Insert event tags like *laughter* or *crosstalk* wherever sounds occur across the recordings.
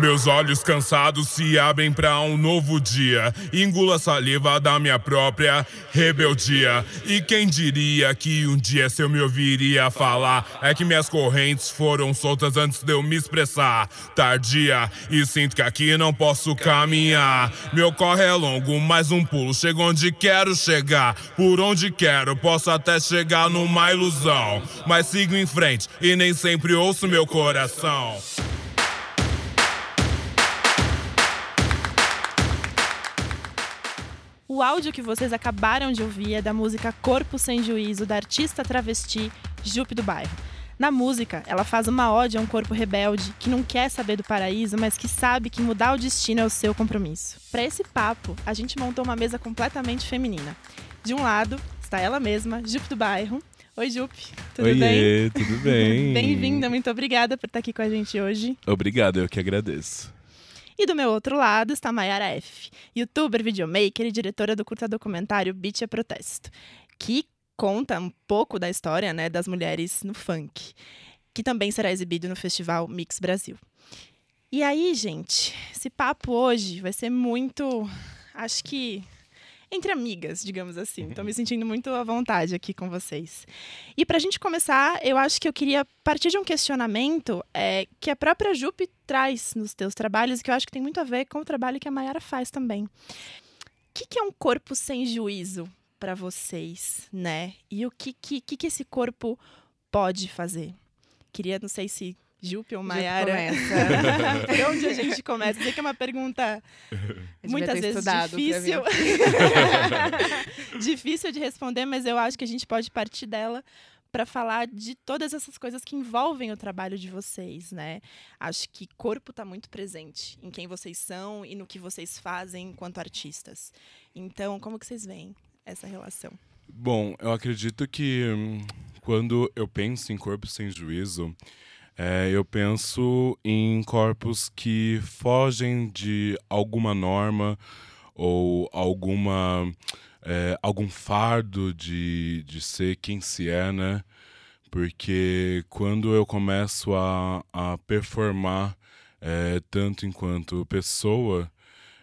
Meus olhos cansados se abrem para um novo dia. Engula a saliva da minha própria rebeldia. E quem diria que um dia se eu me ouviria falar é que minhas correntes foram soltas antes de eu me expressar. Tardia e sinto que aqui não posso caminhar. Meu corre é longo, mais um pulo. Chego onde quero chegar. Por onde quero, posso até chegar numa ilusão. Mas sigo em frente e nem sempre ouço meu coração. O áudio que vocês acabaram de ouvir é da música Corpo Sem Juízo, da artista travesti Jupe do Bairro. Na música, ela faz uma ode a um corpo rebelde que não quer saber do paraíso, mas que sabe que mudar o destino é o seu compromisso. Para esse papo, a gente montou uma mesa completamente feminina. De um lado está ela mesma, Jupe do Bairro. Oi, Jupe. Tudo Oiê, bem? tudo bem? *laughs* Bem-vinda, muito obrigada por estar aqui com a gente hoje. Obrigado, eu que agradeço. E do meu outro lado está Mayara F., youtuber, videomaker e diretora do curta documentário Beat é Protesto, que conta um pouco da história né, das mulheres no funk, que também será exibido no Festival Mix Brasil. E aí, gente, esse papo hoje vai ser muito, acho que entre amigas, digamos assim. Estou me sentindo muito à vontade aqui com vocês. E para a gente começar, eu acho que eu queria partir de um questionamento é, que a própria Jupe traz nos teus trabalhos, que eu acho que tem muito a ver com o trabalho que a Mayara faz também. O que, que é um corpo sem juízo para vocês, né? E o que, que, que esse corpo pode fazer? Queria, não sei se Jupe ou Maiara. Por *laughs* onde a gente começa? Sei que é uma pergunta muitas vezes difícil. *laughs* difícil de responder, mas eu acho que a gente pode partir dela para falar de todas essas coisas que envolvem o trabalho de vocês, né? Acho que corpo está muito presente em quem vocês são e no que vocês fazem enquanto artistas. Então, como que vocês veem essa relação? Bom, eu acredito que hum, quando eu penso em corpo sem juízo, é, eu penso em corpos que fogem de alguma norma ou alguma é, algum fardo de, de ser quem se é, né? Porque quando eu começo a, a performar é, tanto enquanto pessoa,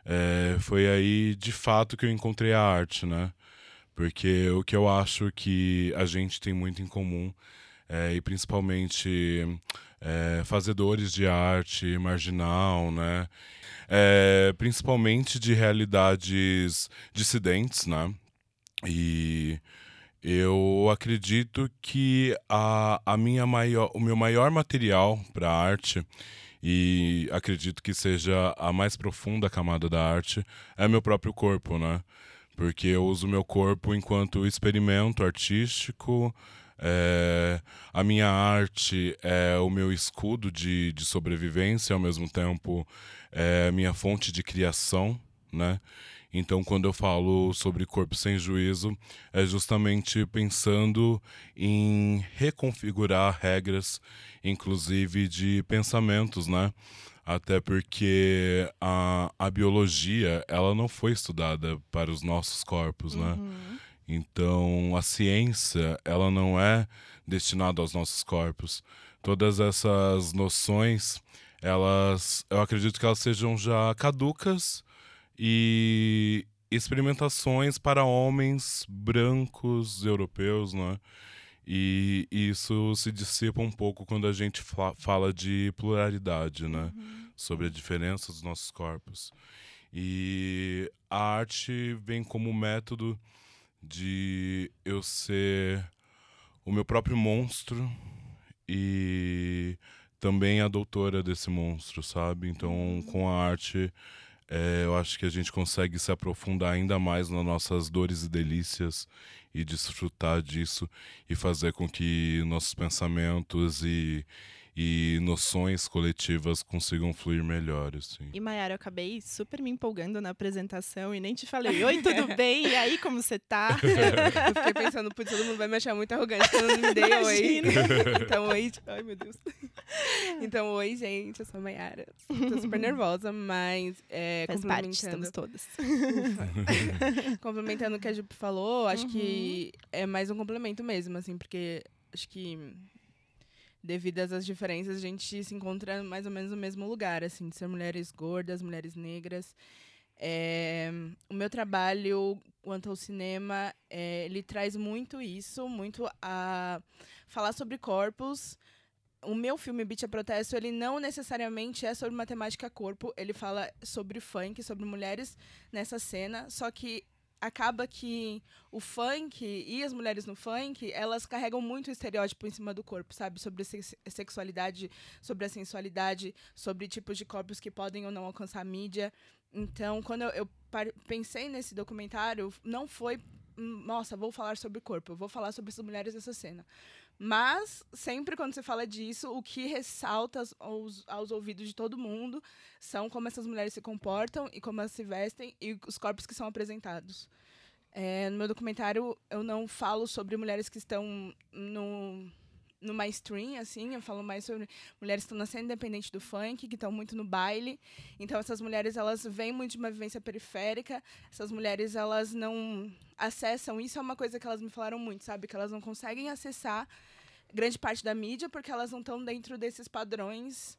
é, foi aí de fato que eu encontrei a arte, né? Porque o que eu acho que a gente tem muito em comum, é, e principalmente é, fazedores de arte marginal, né? É, principalmente de realidades dissidentes, né? E eu acredito que a, a minha maior, o meu maior material para arte e acredito que seja a mais profunda camada da arte é meu próprio corpo, né? Porque eu uso meu corpo enquanto experimento artístico, é, a minha arte é o meu escudo de, de sobrevivência, ao mesmo tempo é a minha fonte de criação, né? Então, quando eu falo sobre corpo sem juízo, é justamente pensando em reconfigurar regras, inclusive de pensamentos, né? Até porque a, a biologia, ela não foi estudada para os nossos corpos, né? Então, a ciência, ela não é destinada aos nossos corpos. Todas essas noções, elas, eu acredito que elas sejam já caducas e experimentações para homens brancos europeus, né? E isso se dissipa um pouco quando a gente fala de pluralidade, né? Uhum. Sobre a diferença dos nossos corpos. E a arte vem como método de eu ser o meu próprio monstro e também a doutora desse monstro, sabe? Então, com a arte, é, eu acho que a gente consegue se aprofundar ainda mais nas nossas dores e delícias e desfrutar disso e fazer com que nossos pensamentos e e noções coletivas consigam fluir melhor, assim. E Mayara, eu acabei super me empolgando na apresentação e nem te falei, oi, tudo *laughs* bem? E aí, como você tá? eu fiquei pensando, putz, todo mundo vai me achar muito arrogante quando eu não me dei oi. *laughs* Então, oi, ai meu Deus. Então, oi, gente, eu sou a Mayara. Tô super nervosa, mas é, Faz complementando... parte, estamos todas. complementando o que a Jupe falou, acho Uhum. que é mais um complemento mesmo, assim, porque acho que devido às diferenças, a gente se encontra mais ou menos no mesmo lugar, assim, de ser mulheres gordas, mulheres negras. É, o meu trabalho quanto ao cinema, é, ele traz muito isso, muito a falar sobre corpos. O meu filme Beat a Protesto, ele não necessariamente é sobre matemática corpo, ele fala sobre funk, sobre mulheres nessa cena, só que acaba que o funk e as mulheres no funk, elas carregam muito estereótipo em cima do corpo, sabe? Sobre sexualidade, sobre a sensualidade, sobre tipos de corpos que podem ou não alcançar a mídia. Então, quando eu, eu pensei nesse documentário, não foi, hum, nossa, vou falar sobre corpo, vou falar sobre essas mulheres nessa cena. Mas, sempre quando se fala disso, o que ressalta aos, aos ouvidos de todo mundo são como essas mulheres se comportam e como elas se vestem e os corpos que são apresentados. É, no meu documentário, eu não falo sobre mulheres que estão no, no mainstream, assim, eu falo mais sobre mulheres que estão nascendo independente do funk, que estão muito no baile. Então, essas mulheres, elas vêm muito de uma vivência periférica, essas mulheres, elas não acessam, isso é uma coisa que elas me falaram muito, sabe? Que elas não conseguem acessar grande parte da mídia porque elas não estão dentro desses padrões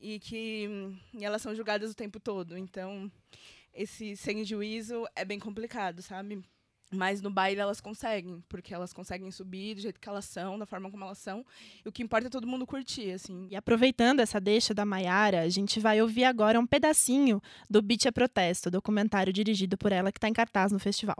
e que e elas são julgadas o tempo todo. Então, esse sem juízo é bem complicado, sabe? Mas no baile elas conseguem, porque elas conseguem subir do jeito que elas são, da forma como elas são. E o que importa é todo mundo curtir, assim. E aproveitando essa deixa da Maiara, a gente vai ouvir agora um pedacinho do Beat é Protesto, documentário dirigido por ela que está em cartaz no festival.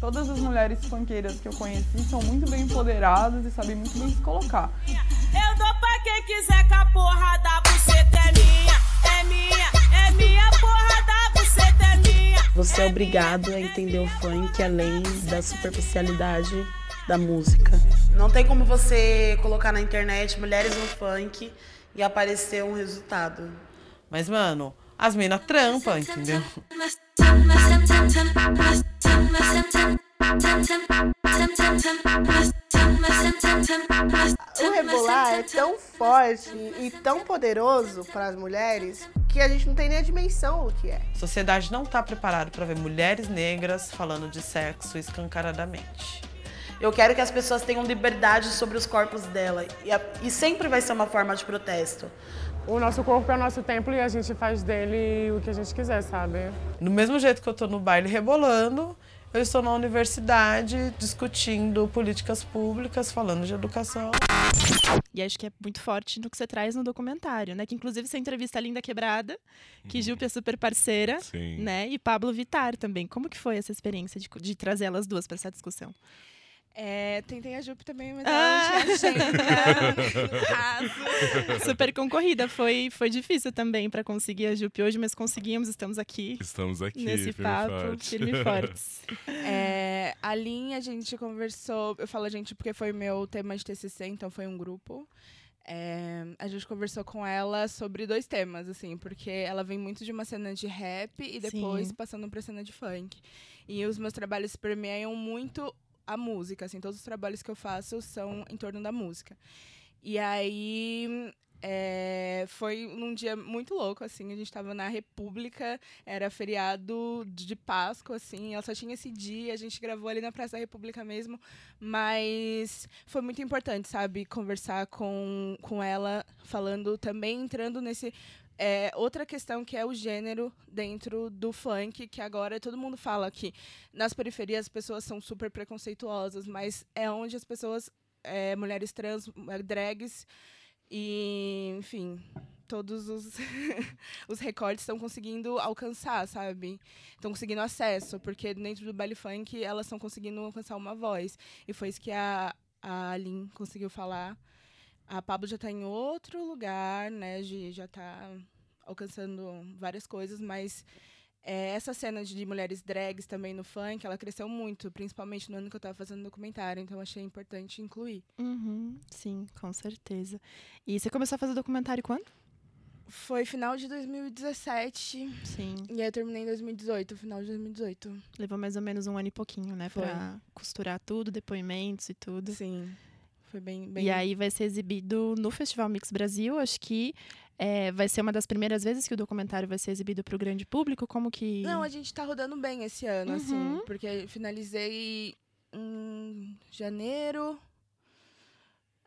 Todas as mulheres funkeiras que eu conheci são muito bem empoderadas e sabem muito bem se colocar. Eu dou pra quem quiser que a porra da buceta é minha, é minha, é minha porra da buceta é minha. Você é obrigado a entender o funk além da superficialidade da música. Não tem como você colocar na internet mulheres no funk e aparecer um resultado. Mas, mano, as minas trampa, entendeu? O rebolar é tão forte e tão poderoso para as mulheres que a gente não tem nem a dimensão do que é. A sociedade não está preparada para ver mulheres negras falando de sexo escancaradamente. Eu quero que as pessoas tenham liberdade sobre os corpos dela. E, a, e sempre vai ser uma forma de protesto. O nosso corpo é o nosso templo e a gente faz dele o que a gente quiser, sabe? Do mesmo jeito que eu tô no baile rebolando, eu estou na universidade discutindo políticas públicas, falando de educação. E acho que é muito forte no que você traz no documentário, né? Que inclusive você entrevista a Linda Quebrada, que uhum. Gilpe é super parceira, Sim. né? E Pablo Vitar também. Como que foi essa experiência de, de trazer elas duas para essa discussão? É, tentei a Jupe também, mas ah! ela não tinha agenda. *laughs* Super concorrida. Foi, foi difícil também para conseguir a Jupe hoje, mas conseguimos. Estamos aqui. Estamos aqui. Nesse firme papo, forte. firme e *laughs* fortes. É, a linha a gente conversou. Eu falo a gente porque foi meu tema de TCC, então foi um grupo. É, a gente conversou com ela sobre dois temas, assim, porque ela vem muito de uma cena de rap e depois Sim. passando pra cena de funk. E os meus trabalhos permeiam muito a música, assim, todos os trabalhos que eu faço são em torno da música. E aí é, foi num dia muito louco, assim, a gente estava na República, era feriado de Páscoa, assim, ela só tinha esse dia, a gente gravou ali na Praça da República mesmo, mas foi muito importante, sabe, conversar com, com ela, falando também, entrando nesse é, outra questão que é o gênero dentro do funk, que agora todo mundo fala que nas periferias as pessoas são super preconceituosas, mas é onde as pessoas, é, mulheres trans, é, drags e, enfim, todos os, *laughs* os recortes estão conseguindo alcançar, sabe? Estão conseguindo acesso, porque dentro do baile funk elas estão conseguindo alcançar uma voz. E foi isso que a, a Lin conseguiu falar a Pablo já está em outro lugar, né? Já está alcançando várias coisas, mas é, essa cena de mulheres drags também no funk, ela cresceu muito, principalmente no ano que eu estava fazendo documentário, então achei importante incluir. Uhum, sim, com certeza. E você começou a fazer documentário quando? Foi final de 2017. Sim. E aí eu terminei em 2018, final de 2018. Levou mais ou menos um ano e pouquinho, né? Foi. Pra costurar tudo, depoimentos e tudo. Sim. Foi bem, bem... E aí vai ser exibido no Festival Mix Brasil. Acho que é, vai ser uma das primeiras vezes que o documentário vai ser exibido para o grande público. Como que. Não, a gente está rodando bem esse ano, assim, uhum. assim. Porque finalizei em janeiro.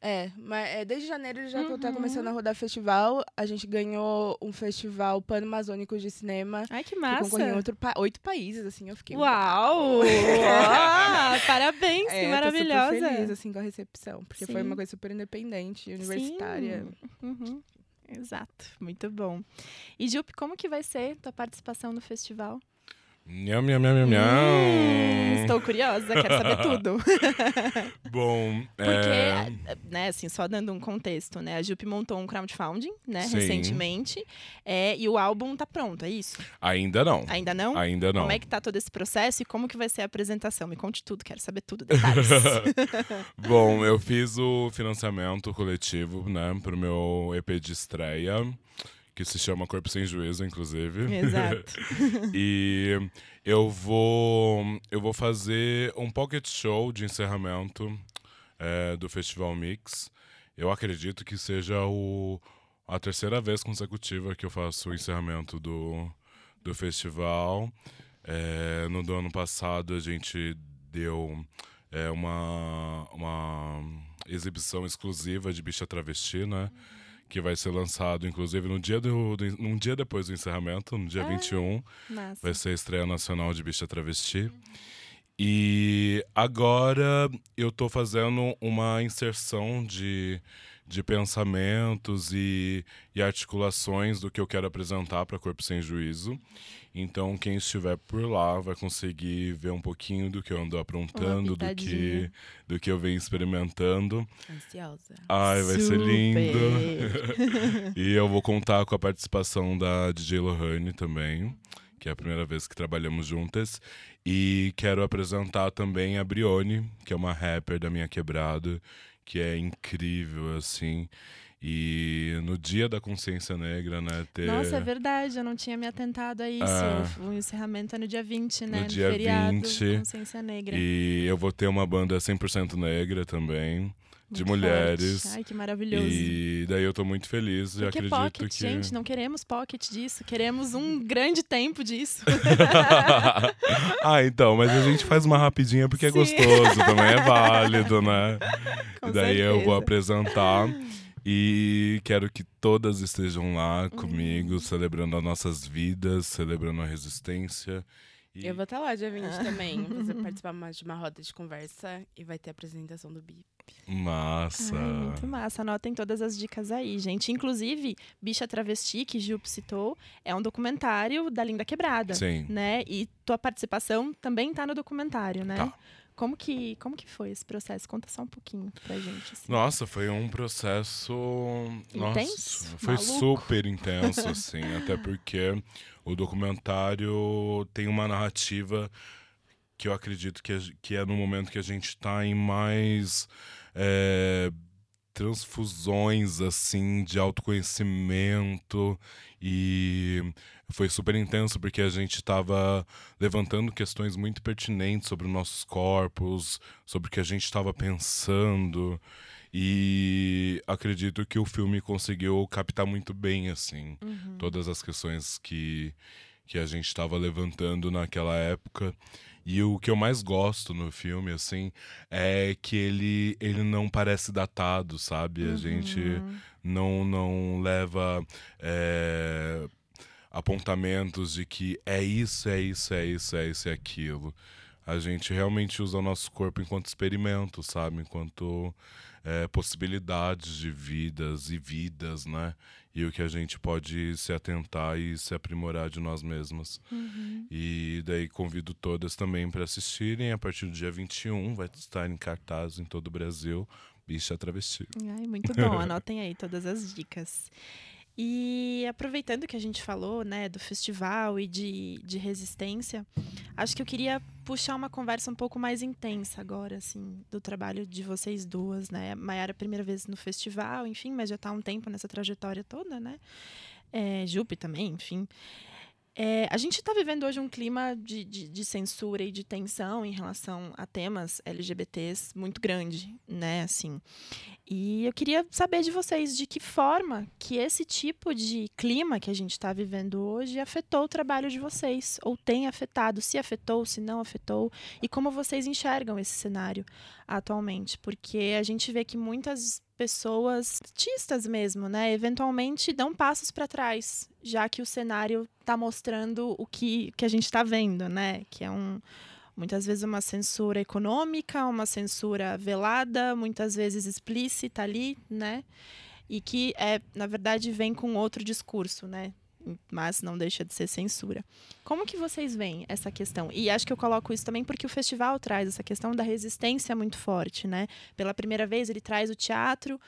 É, mas é, desde janeiro já que eu tá Uhum. começando a rodar festival. A gente ganhou um festival pan-amazônico de cinema. Ai, que Que concorreu em massa. outro pa- oito países, assim, eu fiquei... Uau! *laughs* Uau! Parabéns, É, que eu tô super maravilhosa. feliz, assim, com a recepção. Porque foi Sim. uma coisa super independente, universitária. Uhum. Exato, muito bom. E Jupe, como que vai ser tua participação no festival? Nham, nham, nham, nham, Hum, estou curiosa, quero saber tudo. *laughs* Bom, Porque, é, né, assim, só dando um contexto, né? A Jupe montou um crowdfunding, né, Sim. recentemente. É, e o álbum tá pronto, é isso? ainda não. Ainda não? Ainda não. Como é que tá todo esse processo e como que vai ser a apresentação? Me conte tudo, quero saber tudo, detalhes. *laughs* Bom, eu fiz o financiamento coletivo, né, pro meu EP de estreia, que se chama Corpo Sem Juízo, inclusive. Exato. *laughs* e eu vou, eu vou fazer um pocket show de encerramento é, do Festival Mix. Eu acredito que seja o, a terceira vez consecutiva que eu faço o encerramento do, do festival. É, no do ano passado a gente deu é, uma, uma exibição exclusiva de Bicha Travesti, né? Que vai ser lançado, inclusive, no dia, do, do, um dia depois do encerramento, no dia 21. Massa. Vai ser a estreia nacional de Bicha Travesti. E agora eu tô fazendo uma inserção de, de pensamentos e, e articulações do que eu quero apresentar para Corpo Sem Juízo. Então, quem estiver por lá vai conseguir ver um pouquinho do que eu ando aprontando, do que, do que eu venho experimentando. Ansiosa. Ai, vai ser Super. lindo. *laughs* e eu vou contar com a participação da DJ Lohane também, que é a primeira vez que trabalhamos juntas. E quero apresentar também a Brione, que é uma rapper da minha quebrada, que é incrível, assim. E no dia da consciência negra, né, ter... Nossa, é verdade, eu não tinha me atentado a isso. É. O encerramento é no dia 20, né? No dia feriado, 20. Consciência Negra. E eu vou ter uma banda 100% negra também, de Muito mulheres. forte. Ai, que maravilhoso. E daí eu tô muito feliz e acredito pocket, que... gente? Não queremos pocket disso. Queremos um *laughs* grande tempo disso. *laughs* ah, então, mas a gente faz uma rapidinha porque é Sim. gostoso, também é válido, né? Com e daí eu vou certeza. apresentar e quero que todas estejam lá Uhum. comigo, celebrando as nossas vidas, celebrando a resistência. E Eu vou estar lá dia 20 Ah. *laughs* também. Você participar mais de uma roda de conversa e vai ter a apresentação do BIP. Massa. Ai, muito massa. Anotem todas as dicas aí, gente. Inclusive, Bicha Travesti, que Jup citou, é um documentário da Linda Quebrada. Sim. Né? E tua participação também tá no documentário, né? Tá. Como que, como que foi esse processo? Conta só um pouquinho pra gente. assim. Nossa, foi um processo. Intenso? Nossa, foi Maluco? super intenso, *laughs* assim, até porque o documentário tem uma narrativa que eu acredito que é, que é no momento que a gente está em mais é, transfusões, assim, de autoconhecimento e foi super intenso porque a gente estava levantando questões muito pertinentes sobre os nossos corpos, sobre o que a gente estava pensando. E acredito que o filme conseguiu captar muito bem, assim, Uhum. todas as questões que, que a gente estava levantando naquela época. E o que eu mais gosto no filme, assim, é que ele, ele não parece datado, sabe? A gente Uhum. não, não leva é, apontamentos de que é isso, é isso, é isso, é isso, é aquilo. A gente realmente usa o nosso corpo enquanto experimento, sabe? Enquanto é, possibilidades de vidas e vidas, né? E o que a gente pode se atentar e se aprimorar de nós mesmos. Uhum. E daí convido todas também para assistirem. A partir do dia 21 vai estar em cartaz em todo o Brasil. Bicha Travesti. Ai, muito bom. *laughs* Anotem aí todas as dicas. E aproveitando que a gente falou, né, do festival e de, de resistência, acho que eu queria puxar uma conversa um pouco mais intensa agora, assim, do trabalho de vocês duas, né? Maiara, primeira vez no festival, enfim, mas já está um tempo nessa trajetória toda, né? É, também, enfim. É, a gente está vivendo hoje um clima de, de, de, censura e de tensão em relação a temas LGBTs muito grande, né? Assim, e eu queria saber de vocês de que forma que esse tipo de clima que a gente está vivendo hoje afetou o trabalho de vocês, ou tem afetado, se afetou, se não afetou, e como vocês enxergam esse cenário atualmente, porque a gente vê que muitas pessoas, artistas mesmo, né, eventualmente dão passos para trás, já que o cenário está mostrando o que, que a gente está vendo, né, que é um muitas vezes uma censura econômica, uma censura velada, muitas vezes explícita ali, né, e que é na verdade vem com outro discurso, né, mas não deixa de ser censura. Como que vocês veem essa questão? E acho que eu coloco isso também porque o festival traz essa questão da resistência muito forte, né? Pela primeira vez ele traz o teatro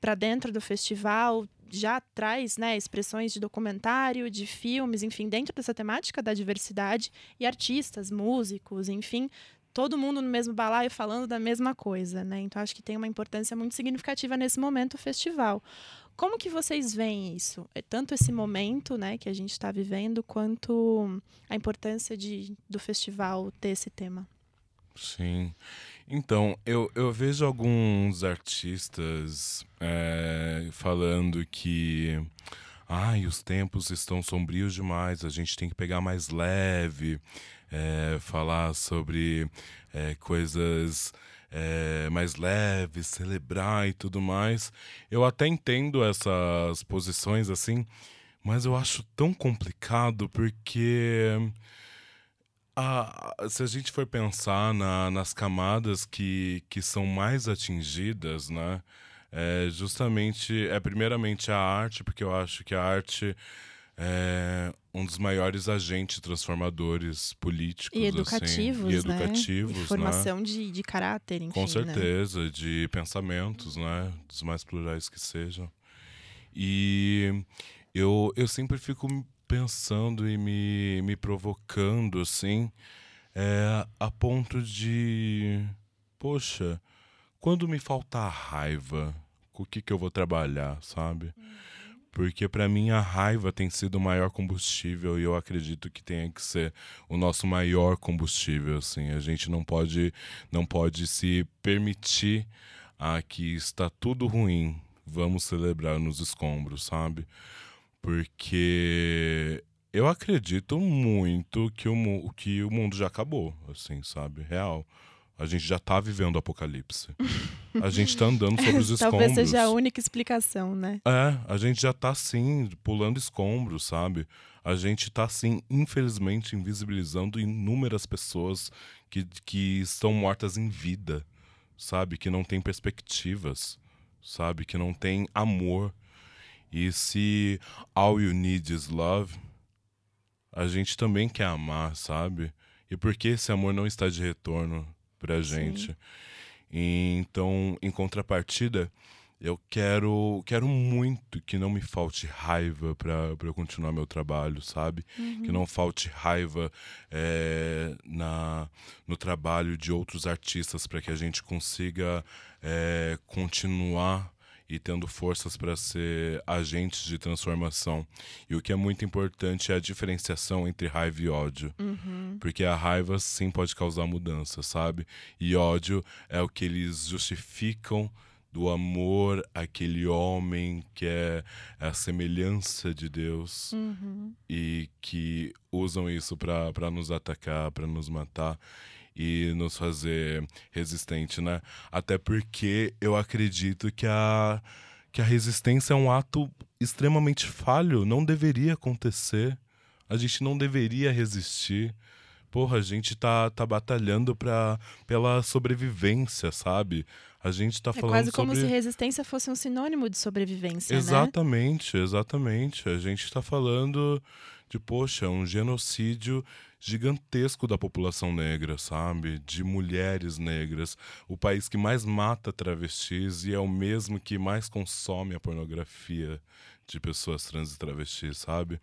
para dentro do festival, já traz né, expressões de documentário, de filmes, enfim, dentro dessa temática da diversidade e artistas, músicos, enfim, todo mundo no mesmo balaio falando da mesma coisa, né? Então acho que tem uma importância muito significativa nesse momento o festival. Como que vocês veem isso? É tanto esse momento, né, que a gente está vivendo, quanto a importância de, do festival ter esse tema? Sim. Então, eu, eu vejo alguns artistas é, falando que ai, os tempos estão sombrios demais, a gente tem que pegar mais leve, é, falar sobre é, coisas é, mais leves, celebrar e tudo mais. Eu até entendo essas posições assim, mas eu acho tão complicado porque. Se a gente for pensar na, nas camadas que, que são mais atingidas, né? É justamente, é primeiramente a arte, porque eu acho que a arte é um dos maiores agentes transformadores políticos e educativos, assim, e educativos, né? E formação né? de, de caráter, enfim. Com né? certeza, né? de pensamentos, né? Dos mais plurais que sejam. E eu, eu sempre fico pensando e me, me provocando, assim, é, a ponto de. Poxa, quando me faltar raiva, com o que, que eu vou trabalhar, sabe? Uhum. Porque para mim a raiva tem sido o maior combustível e eu acredito que tenha que ser o nosso maior combustível, assim. A gente não pode não pode se permitir a que está tudo ruim, vamos celebrar nos escombros, sabe? Porque eu acredito muito que o, que o mundo já acabou, assim, sabe? Real. A gente já tá vivendo o apocalipse. A gente tá andando sobre os escombros. *laughs* Talvez seja a única explicação, né? É, a gente já tá assim, pulando escombros, sabe? A gente tá assim, infelizmente, invisibilizando inúmeras pessoas que, que estão mortas em vida, sabe? Que não têm perspectivas, sabe? Que não têm amor. E se all you need is love, a gente também quer amar, sabe? E por que esse amor não está de retorno? Pra gente. E, então, em contrapartida, eu quero quero muito que não me falte raiva para eu continuar meu trabalho, sabe? Uhum. Que não falte raiva é, na, no trabalho de outros artistas para que a gente consiga é, continuar e tendo forças para ser agentes de transformação. E o que é muito importante é a diferenciação entre raiva e ódio. Uhum. Porque a raiva sim pode causar mudança, sabe? E ódio é o que eles justificam do amor àquele homem que é a semelhança de Deus uhum. e que usam isso para nos atacar, para nos matar e nos fazer resistente, né? Até porque eu acredito que a, que a resistência é um ato extremamente falho, não deveria acontecer. A gente não deveria resistir. Porra, a gente tá, tá batalhando pra, pela sobrevivência, sabe? A gente tá é falando quase como sobre... se resistência fosse um sinônimo de sobrevivência, exatamente, né? Exatamente, exatamente. A gente tá falando de, poxa, um genocídio gigantesco da população negra, sabe? De mulheres negras. O país que mais mata travestis e é o mesmo que mais consome a pornografia de pessoas trans e travestis, sabe?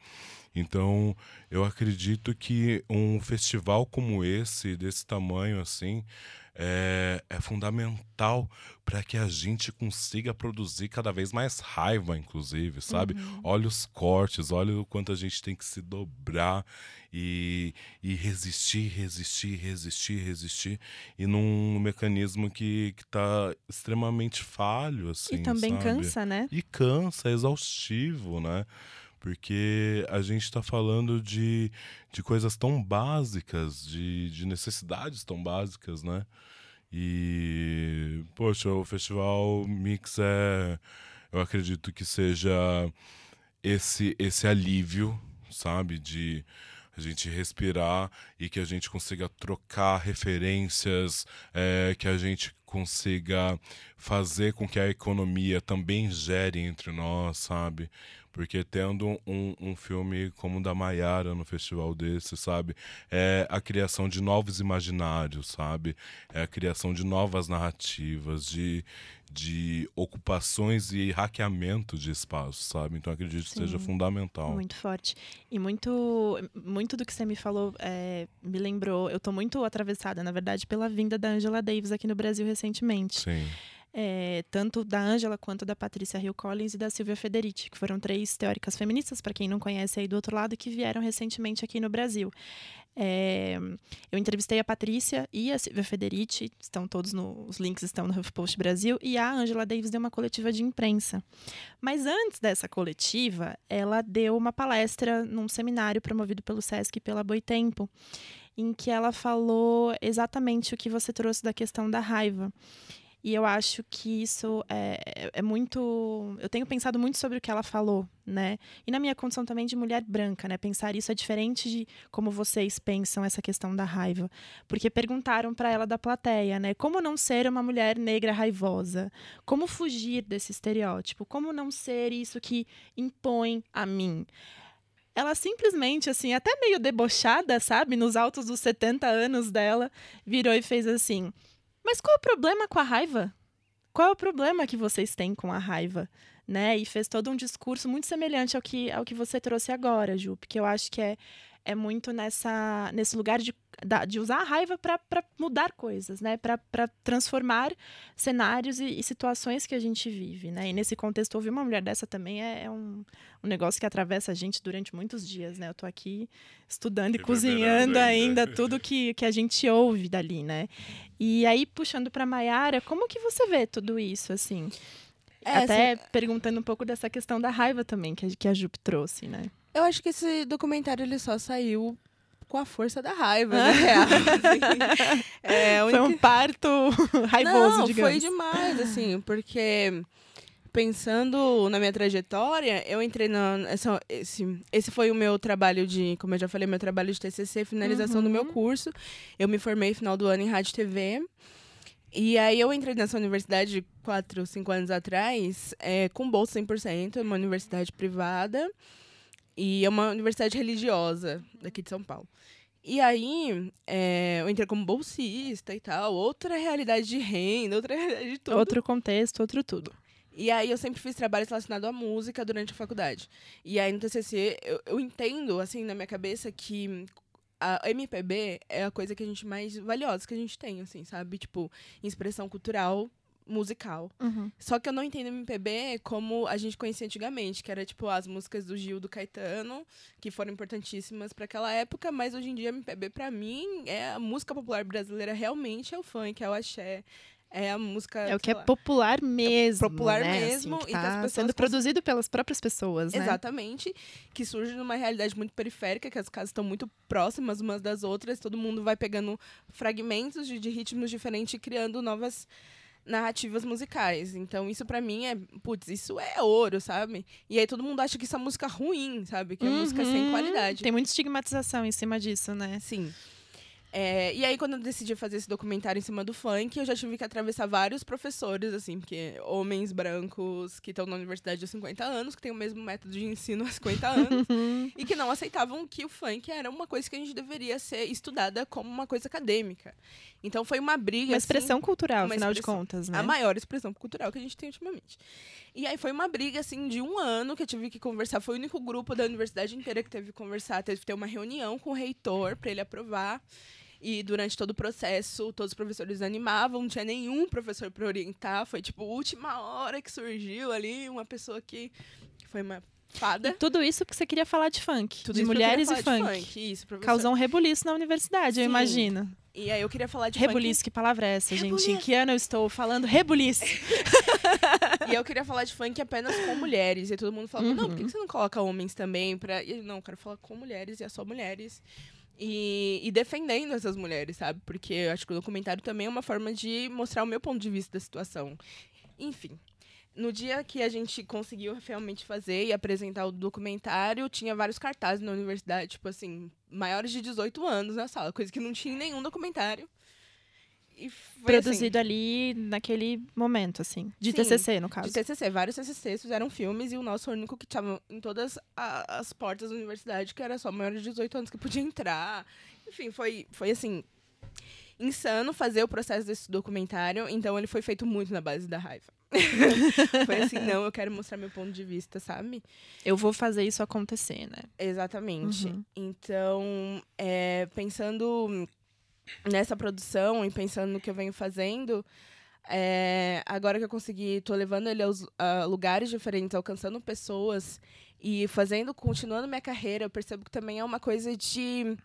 Então, eu acredito que um festival como esse, desse tamanho assim, é, é fundamental para que a gente consiga produzir cada vez mais raiva, inclusive, sabe? Olha os cortes, olha o quanto a gente tem que se dobrar e, e resistir, resistir, resistir, resistir, e num mecanismo que, que tá extremamente falho, assim, e também sabe? cansa, né? E cansa, é exaustivo, né? Porque a gente está falando de, de coisas tão básicas, de, de necessidades tão básicas, né? E, poxa, o Festival Mix é. Eu acredito que seja esse, esse alívio, sabe? De a gente respirar e que a gente consiga trocar referências, é, que a gente consiga fazer com que a economia também gere entre nós, sabe? Porque tendo um, um filme como o da Maiara no festival desse, sabe? É a criação de novos imaginários, sabe? É a criação de novas narrativas, de, de ocupações e hackeamento de espaços, sabe? Então acredito que seja Sim. fundamental. Muito forte. E muito, muito do que você me falou é, me lembrou. Eu tô muito atravessada, na verdade, pela vinda da Angela Davis aqui no Brasil recentemente. Sim. É, tanto da Angela quanto da Patrícia Hill Collins e da Silvia Federici, que foram três teóricas feministas, para quem não conhece aí do outro lado, que vieram recentemente aqui no Brasil. É, eu entrevistei a Patrícia e a Silvia Federici, estão todos no, os links estão no HuffPost Brasil, e a Angela Davis deu uma coletiva de imprensa. Mas antes dessa coletiva, ela deu uma palestra num seminário promovido pelo SESC e pela Boitempo, em que ela falou exatamente o que você trouxe da questão da raiva. E eu acho que isso é, é muito. Eu tenho pensado muito sobre o que ela falou, né? E na minha condição também de mulher branca, né? Pensar isso é diferente de como vocês pensam essa questão da raiva. Porque perguntaram para ela da plateia, né? Como não ser uma mulher negra raivosa? Como fugir desse estereótipo? Como não ser isso que impõe a mim? Ela simplesmente, assim, até meio debochada, sabe? Nos altos dos 70 anos dela, virou e fez assim. Mas qual é o problema com a raiva? Qual é o problema que vocês têm com a raiva? Né? E fez todo um discurso muito semelhante ao que, ao que você trouxe agora, Ju, porque eu acho que é, é muito nessa, nesse lugar de, de usar a raiva para mudar coisas, né? para transformar cenários e, e situações que a gente vive. Né? E nesse contexto, ouvir uma mulher dessa também é, é um, um negócio que atravessa a gente durante muitos dias. Né? Eu estou aqui estudando e cozinhando ainda. ainda tudo que, que a gente ouve dali, né? E aí, puxando para Maiara, como que você vê tudo isso, assim? É, Até perguntando um pouco dessa questão da raiva também, que a, que a Jup trouxe, né? Eu acho que esse documentário ele só saiu com a força da raiva, na *laughs* real. assim. *laughs* É, a Foi um única- parto *laughs* raivoso, Não, digamos. foi demais, assim, porque pensando na minha trajetória, eu entrei na essa, esse esse foi o meu trabalho de, como eu já falei, meu trabalho de TCC, finalização do meu Uhum. curso. Eu me formei final do ano em rádio TV. E aí eu entrei nessa universidade quatro, cinco anos atrás, é, com bolsa 100%, é uma universidade privada. E é uma universidade religiosa daqui de São Paulo. E aí, é, eu entrei como bolsista e tal, outra realidade de renda, outra *laughs* realidade de tudo. Outro contexto, outro tudo. E aí eu sempre fiz trabalhos relacionados à música durante a faculdade. E aí no TCC eu, eu entendo, assim, na minha cabeça que a MPB é a coisa que a gente mais valiosa que a gente tem, assim, sabe? Tipo, expressão cultural musical. Só que eu não entendo MPB como a gente conhecia antigamente, que era tipo as músicas do Gil, do Caetano, que foram importantíssimas para aquela época, mas hoje em dia MPB pra mim é a música popular brasileira realmente é o funk, é o axé, é a música É o que é lá. popular mesmo. popular né? mesmo Assim, que e que as tá sendo produzido pelas próprias pessoas, né? Exatamente. Que surge numa realidade muito periférica, que as casas estão muito próximas umas das outras, todo mundo vai pegando fragmentos de, de ritmos diferentes e criando novas narrativas musicais. Então, isso pra mim é, putz, isso é ouro, sabe? E aí todo mundo acha que isso é música ruim, sabe? Que é música sem Uhum. qualidade. Tem muita estigmatização em cima disso, né? Sim. É, e aí, quando eu decidi fazer esse documentário em cima do funk, eu já tive que atravessar vários professores, assim, porque homens brancos que estão na universidade há 50 anos, que têm o mesmo método de ensino há 50 anos, *laughs* e que não aceitavam que o funk era uma coisa que a gente deveria ser estudada como uma coisa acadêmica. Então foi uma briga. Uma assim, expressão cultural, uma afinal de expressão- contas, né? a maior expressão cultural que a gente tem ultimamente. E aí foi uma briga, assim, de um ano que eu tive que conversar. Foi o único grupo da universidade inteira que teve que conversar. Teve que ter uma reunião com o reitor para ele aprovar. E durante todo o processo, todos os professores animavam, não tinha nenhum professor para orientar. Foi tipo última hora que surgiu ali uma pessoa que, foi uma fada. E tudo isso que você queria falar de funk, Tudo de eu mulheres e de funk. Isso, professor. Causou um rebuliço na universidade, eu Sim. imagino. E aí eu queria falar de Rebuliço, que palavra é essa, gente? Em Rebuliço. que ano eu estou falando rebuliço? funk. *laughs* E eu queria falar de funk apenas com mulheres. E todo mundo falava, não, por que Uhum. você não coloca homens também? Pra... E ele, não, eu quero falar com mulheres e é só mulheres. E, e defendendo essas mulheres, sabe? Porque eu acho que o documentário também é uma forma de mostrar o meu ponto de vista da situação. Enfim. No dia que a gente conseguiu realmente fazer e apresentar o documentário, tinha vários cartazes na universidade, tipo assim, maiores de 18 anos na sala, coisa que não tinha em nenhum documentário. E Produzido ali naquele momento, assim. De Sim, TCC, no assim, caso. de TCC. Vários TCCs fizeram filmes e o nosso único que estava em todas a- as portas da universidade, que era só maiores de 18 anos que podia entrar. Enfim, foi, foi assim, insano fazer o processo desse documentário. Então ele foi feito muito na base da raiva. *laughs* foi assim, não, eu quero mostrar meu ponto de vista, sabe? Eu vou fazer isso acontecer, né? Exatamente. Uhum. Então, é, pensando nessa produção e pensando no que eu venho fazendo, é, agora que eu consegui, tô levando ele aos a lugares diferentes, alcançando pessoas e fazendo, continuando minha carreira, eu percebo que também é uma coisa de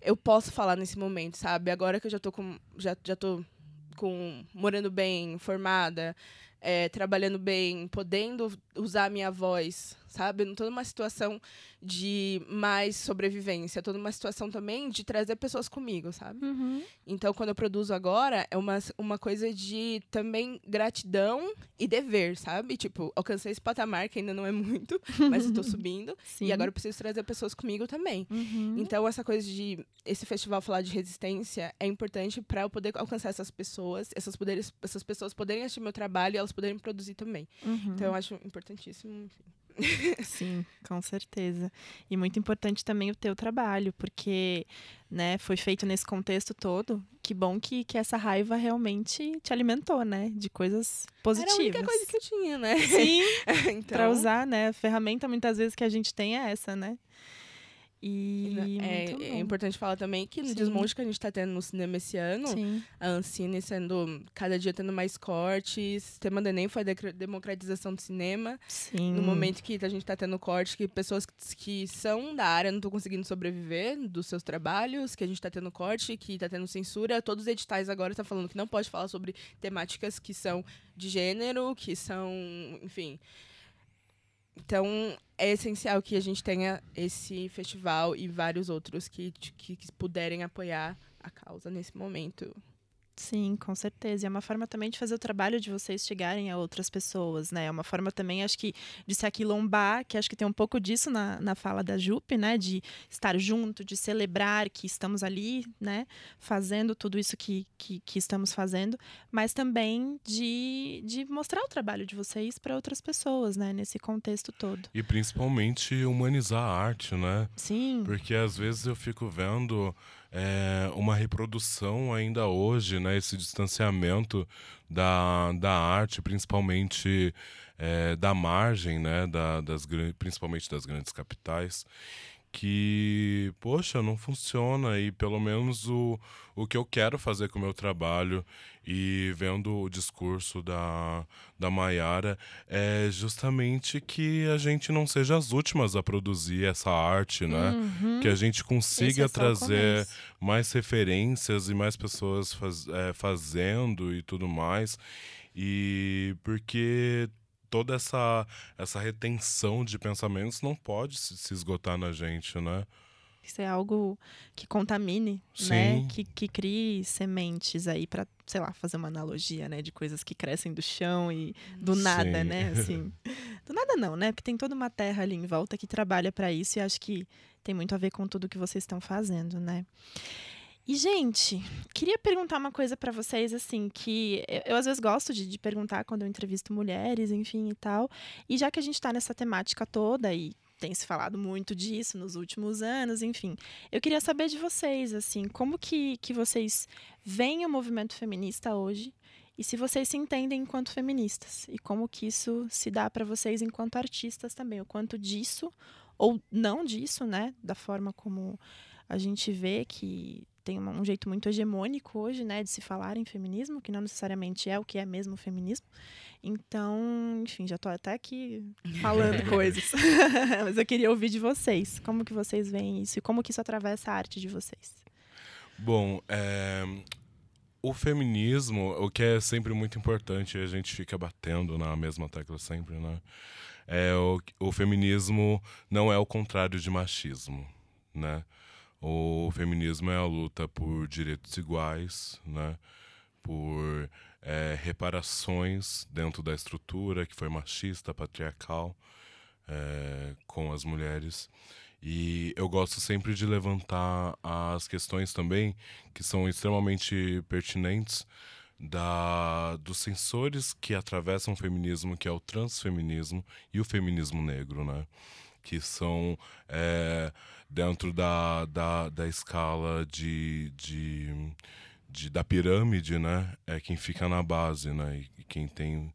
eu posso falar nesse momento, sabe? Agora que eu já tô com já, já tô com morando bem, formada, é, trabalhando bem, podendo usar a minha voz, sabe? Não tô numa situação de mais sobrevivência, tô numa situação também de trazer pessoas comigo, sabe? Então, quando eu produzo agora, é uma, uma coisa de também gratidão e dever, sabe? Tipo, alcancei esse patamar, que ainda não é muito, *laughs* mas estou subindo. Sim. E agora eu preciso trazer pessoas comigo também. Uhum. Então, essa coisa de esse festival falar de resistência é importante para eu poder alcançar essas pessoas, essas, poderes, essas pessoas poderem assistir meu trabalho e elas poderem produzir também. Uhum. Então, eu acho importantíssimo. enfim. *laughs* Sim, com certeza. E muito importante também o teu trabalho, porque né, foi feito nesse contexto todo. Que bom que, que essa raiva realmente te alimentou, né? De coisas positivas. Era a única coisa que eu tinha, né? Sim, *laughs* então, pra usar, né? A ferramenta muitas vezes que a gente tem é essa, né? E É, é importante falar também que no Sim. desmonte que a gente está tendo no cinema esse ano, Sim. a Ancine sendo cada dia tendo mais cortes, o tema do Enem foi a democratização do cinema. Sim. No momento que a gente está tendo corte, que pessoas que, que são da área não estão conseguindo sobreviver dos seus trabalhos, que a gente está tendo corte, que está tendo censura, todos os editais agora estão falando que não pode falar sobre temáticas que são de gênero, que são, enfim. Então, é essencial que a gente tenha esse festival e vários outros que, que, que puderem apoiar a causa nesse momento. Sim, com certeza. E é uma forma também de fazer o trabalho de vocês chegarem a outras pessoas, né? É uma forma também, acho que, de se aquilombar, que acho que tem um pouco disso na, na fala da Jupe, né? De estar junto, de celebrar que estamos ali, né? Fazendo tudo isso que, que, que estamos fazendo, mas também de, de mostrar o trabalho de vocês para outras pessoas, né? Nesse contexto todo. E principalmente humanizar a arte, né? Sim. Porque às vezes eu fico vendo é, uma reprodução ainda hoje, né? Esse distanciamento da, da arte, principalmente é, da margem, né? Da, das, principalmente das grandes capitais, que, poxa, não funciona. E pelo menos o, o que eu quero fazer com o meu trabalho e vendo o discurso da, da Maiara é justamente que a gente não seja as últimas a produzir essa arte, né? Uhum. Que a gente consiga é trazer mais referências e mais pessoas faz- é, fazendo e tudo mais. E porque toda essa, essa retenção de pensamentos não pode se, esgotar na gente, né? Isso é algo que contamine, né? Sim. Que, que crie sementes aí para, sei lá, fazer uma analogia, né? De coisas que crescem do chão e do nada, Sim. né? *laughs* Assim. Do nada não, né? Porque tem toda uma terra ali em volta que trabalha para isso e acho que tem muito a ver com tudo que vocês estão fazendo, né? E, gente, queria perguntar uma coisa para vocês, assim, que eu, eu às vezes gosto de, de perguntar quando eu entrevisto mulheres, enfim e tal. E já que a gente está nessa temática toda e tem se falado muito disso nos últimos anos, enfim, eu queria saber de vocês, assim, como que, que vocês veem o movimento feminista hoje e se vocês se entendem enquanto feministas e como que isso se dá para vocês enquanto artistas também, o quanto disso ou não disso, né, da forma como a gente vê que tem um jeito muito hegemônico hoje, né, de se falar em feminismo, que não necessariamente é o que é mesmo feminismo. Então, enfim, já tô até aqui falando *laughs* coisas. *laughs* Mas eu queria ouvir de vocês. Como que vocês veem isso e como que isso atravessa a arte de vocês? Bom, é, o feminismo, o que é sempre muito importante, e a gente fica batendo na mesma tecla sempre, né? É o, o feminismo não é o contrário de machismo, né? O feminismo é a luta por direitos iguais, né? Por é, reparações dentro da estrutura que foi machista, patriarcal, é, com as mulheres. E eu gosto sempre de levantar as questões também que são extremamente pertinentes da, dos sensores que atravessam o feminismo, que é o transfeminismo e o feminismo negro, né? Que são é, dentro da, da, da escala de, de, de- da pirâmide, né? É quem fica na base, né? E quem tem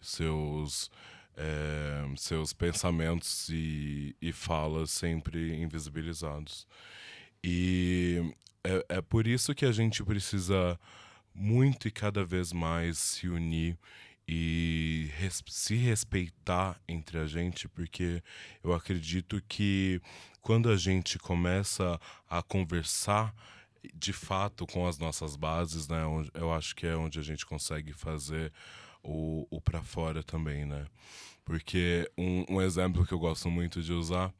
seus é, seus pensamentos e, e falas sempre invisibilizados. E é, é por isso que a gente precisa muito e cada vez mais se unir e res- se respeitar entre a gente, porque eu acredito que quando a gente começa a conversar de fato com as nossas bases, né, eu acho que é onde a gente consegue fazer o, o para fora também, né? Porque um, um exemplo que eu gosto muito de usar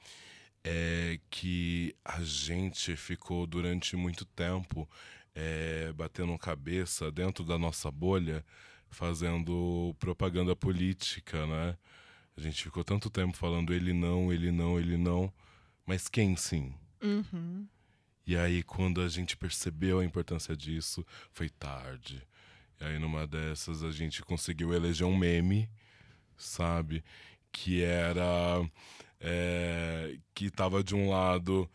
é que a gente ficou durante muito tempo é, batendo cabeça dentro da nossa bolha, fazendo propaganda política, né? A gente ficou tanto tempo falando ele não, ele não, ele não, mas quem sim? Uhum. E aí, quando a gente percebeu a importância disso, foi tarde. E aí, numa dessas, a gente conseguiu eleger um meme, sabe? Que era. é, que tava de um lado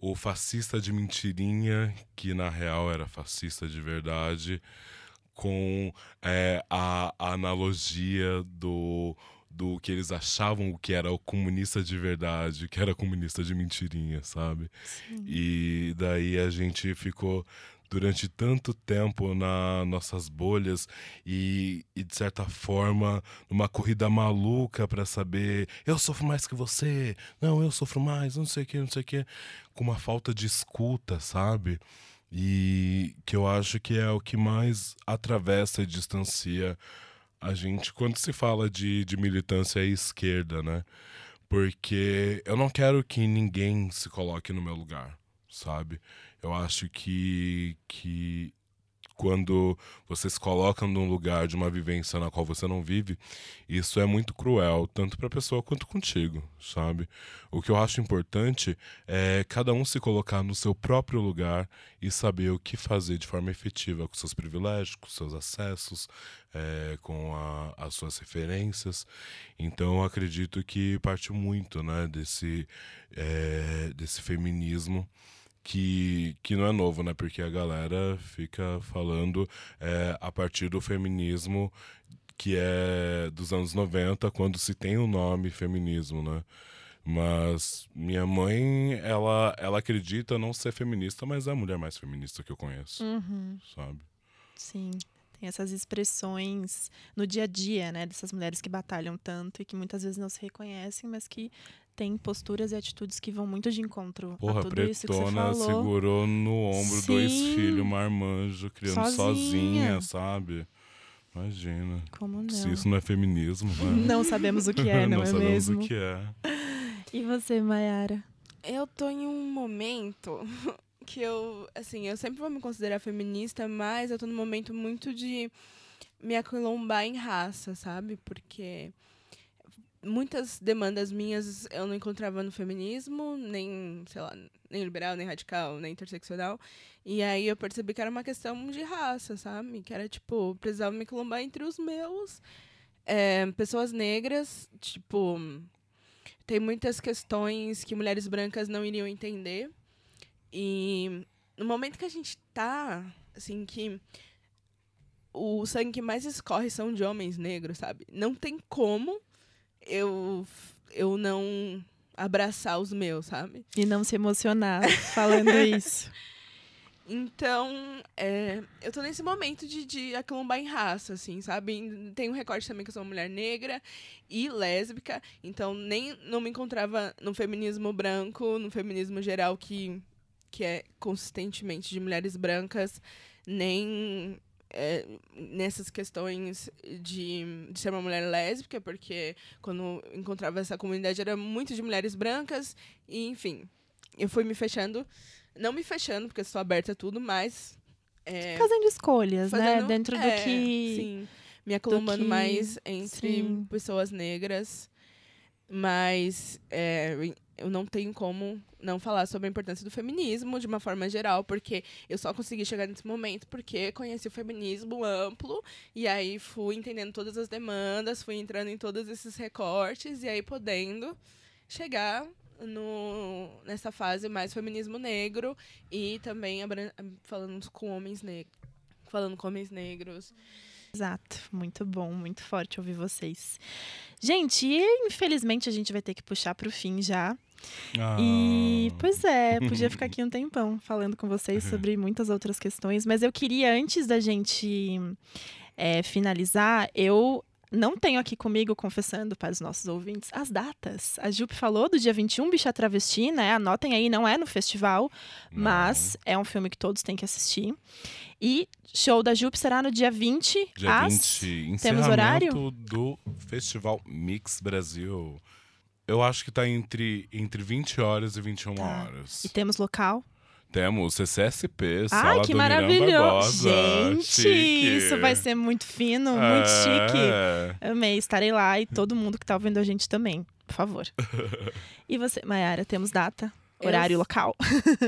o fascista de mentirinha, que na real era fascista de verdade, com é, a, a analogia do, do que eles achavam que era o comunista de verdade, que era comunista de mentirinha, sabe? E daí a gente ficou durante tanto tempo nas nossas bolhas e, e, de certa forma numa corrida maluca para saber eu sofro mais que você, não, eu sofro mais, não sei o que, não sei o que, com uma falta de escuta, sabe? E que eu acho que é o que mais atravessa e distancia a gente quando se fala de, de militância esquerda, né? Porque eu não quero que ninguém se coloque no meu lugar, sabe? Eu acho que, que quando você se coloca num lugar de uma vivência na qual você não vive, isso é muito cruel, tanto para a pessoa quanto contigo, sabe? O que eu acho importante é cada um se colocar no seu próprio lugar e saber o que fazer de forma efetiva com seus privilégios, com seus acessos, é, com a, as suas referências. Então, eu acredito que parte muito né, desse, é, desse feminismo que, que não é novo, né? Porque a galera fica falando é, a partir do feminismo que é dos anos 90, quando se tem o nome feminismo, né? Mas minha mãe, ela, ela acredita não ser feminista, mas é a mulher mais feminista que eu conheço, Uhum. sabe? Sim. Tem essas expressões no dia a dia, né? Dessas mulheres que batalham tanto e que muitas vezes não se reconhecem, mas que têm posturas e atitudes que vão muito de encontro Porra, a tudo isso que você Pretona falou. segurou no ombro dois Sim. filhos, marmanjo, criando Sozinha. sozinha, sabe? Imagina. Como não? Se isso não é feminismo, né? *laughs* Não sabemos o que é, *laughs* não, é sabemos mesmo? o que é. *laughs* E você, Mayara? Eu tô em um momento que eu, assim, eu sempre vou me considerar feminista, mas eu tô num momento muito de me aquilombar em raça, sabe? Porque muitas demandas minhas eu não encontrava no feminismo, nem, sei lá, nem liberal, nem radical, nem interseccional. E aí eu percebi que era uma questão de raça, sabe? Que era, tipo, precisava me aquilombar entre os meus. é, pessoas negras, tipo, tem muitas questões que mulheres brancas não iriam entender. E no momento que a gente tá, assim, que o sangue que mais escorre são de homens negros, sabe? Não tem como eu, eu não abraçar os meus, sabe? E não se emocionar falando *laughs* isso. Então, é, eu tô nesse momento de, de acalombar em raça, assim, sabe? Tem um recorte também que eu sou uma mulher negra e lésbica, então nem não me encontrava no feminismo branco, no feminismo geral que, que é consistentemente de mulheres brancas, nem é, nessas questões de, de ser uma mulher lésbica, porque quando encontrava essa comunidade era muito de mulheres brancas, e enfim, eu fui me fechando não me fechando, porque estou aberta a tudo, mas. É, Fazendo escolhas, né? fazendo- Dentro do é, que. Sim. Me acalmando mais entre sim. pessoas negras. Mas é, eu não tenho como não falar sobre a importância do feminismo de uma forma geral, porque eu só consegui chegar nesse momento porque conheci o feminismo amplo e aí fui entendendo todas as demandas, fui entrando em todos esses recortes e aí podendo chegar no, nessa fase mais feminismo negro e também falando com homens negros. Falando com homens negros. Exato, muito bom, muito forte ouvir vocês. Gente, infelizmente a gente vai ter que puxar pro fim já. Ah. E, pois é, podia ficar *laughs* aqui um tempão falando com vocês sobre muitas outras questões, mas eu queria, antes da gente é, finalizar, eu não tenho aqui comigo, confessando para os nossos ouvintes, as datas. A Jupe falou do dia 21, Bicha Travesti, né? Anotem aí, não é no festival, mas é um filme que todos têm que assistir. E show da Jupe será no dia 20, Dia às... 20, Temos horário? do Festival Mix Brasil. Eu acho que tá entre, entre 20 horas e 21 Tá. horas. E temos local. Temos CCSP, Ai, Sala que do maravilhoso! Gente, Chique. isso vai ser muito fino, muito chique. É. Amei, estarei lá e todo mundo que tá ouvindo a gente também, por favor. *laughs* e você, Mayara, temos data, Eu horário e s- local?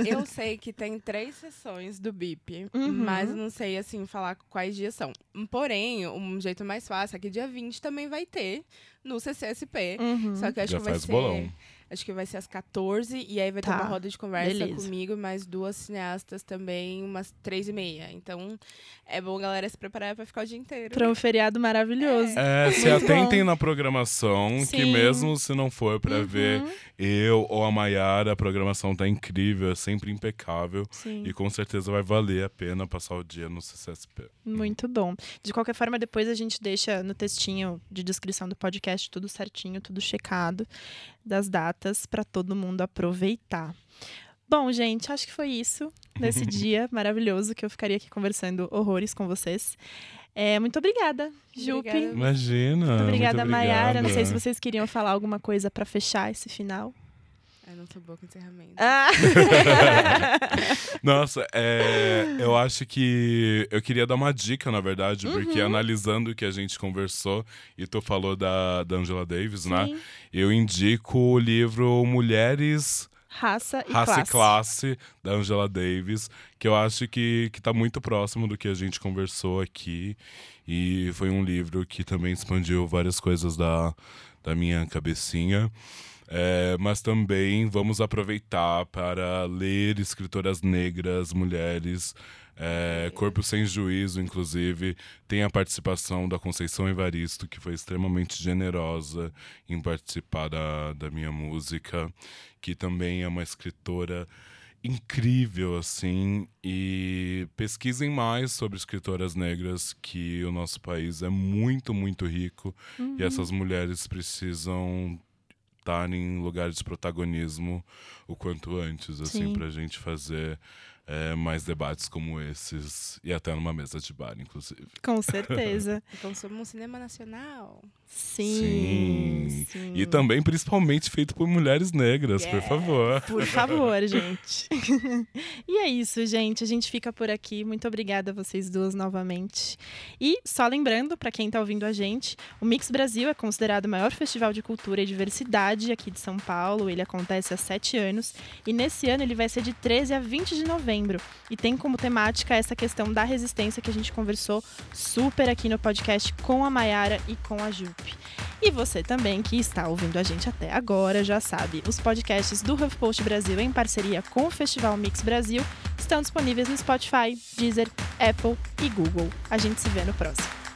Eu *laughs* sei que tem três sessões do BIP, Uhum. mas eu não sei, assim, falar quais dias são. Porém, um jeito mais fácil é que dia 20 também vai ter no CCSP. Uhum. Só que eu acho Já que vai faz ser. bolão. Acho que vai ser às 14 e aí vai Tá, ter uma roda de conversa beleza. comigo e mais duas cineastas também, umas três e meia. Então é bom a galera se preparar pra ficar o dia inteiro. Para um feriado maravilhoso. É, se Muito atentem bom. na programação, que Sim. mesmo se não for pra Uhum. ver eu ou a Mayara, a programação tá incrível, é sempre impecável. Sim. E com certeza vai valer a pena passar o dia no CCSP. Muito bom. De qualquer forma, depois a gente deixa no textinho de descrição do podcast tudo certinho, tudo checado das datas para todo mundo aproveitar. Bom, gente, acho que foi isso nesse *laughs* dia maravilhoso que eu ficaria aqui conversando horrores com vocês. É, muito obrigada, Jupe. Imagina. Muito obrigada, Mayara. Não sei se vocês queriam falar alguma coisa para fechar esse final. Sou boa com encerramento. Ah! *laughs* Nossa, é, eu acho que eu queria dar uma dica, na verdade, porque Uhum. analisando o que a gente conversou e tu falou da, da Angela Davis, né? Sim. Eu indico o livro Mulheres, Raça e Raça classe. e Classe, da Angela Davis, que eu acho que, que tá muito próximo do que a gente conversou aqui. E foi um livro que também expandiu várias coisas da, da minha cabecinha. É, mas também vamos aproveitar para ler escritoras negras, mulheres, é, Corpo Sem Juízo, inclusive. Tem a participação da Conceição Evaristo, que foi extremamente generosa em participar da, da minha música, que também é uma escritora incrível, assim. E pesquisem mais sobre escritoras negras, que o nosso país é muito, muito rico. Uhum. E essas mulheres precisam estar em lugares de protagonismo o quanto antes, assim, Sim. pra gente fazer é, mais debates como esses. E até numa mesa de bar, inclusive. Com certeza. *laughs* Então somos um cinema nacional. Sim. sim. E também, principalmente, feito por mulheres negras, por Yeah. favor. Por favor, gente. *laughs* e é isso, gente. A gente fica por aqui. Muito obrigada a vocês duas novamente. E só lembrando, para quem está ouvindo a gente, o Mix Brasil é considerado o maior festival de cultura e diversidade aqui de São Paulo. Ele acontece há sete anos. E nesse ano ele vai ser de 13 a 20 de novembro. E tem como temática essa questão da resistência que a gente conversou super aqui no podcast com a Mayara e com a Jupe. E você também que está ouvindo a gente até agora já sabe, os podcasts do HuffPost Brasil em parceria com o Festival Mix Brasil estão disponíveis no Spotify, Deezer, Apple e Google. A gente se vê no próximo.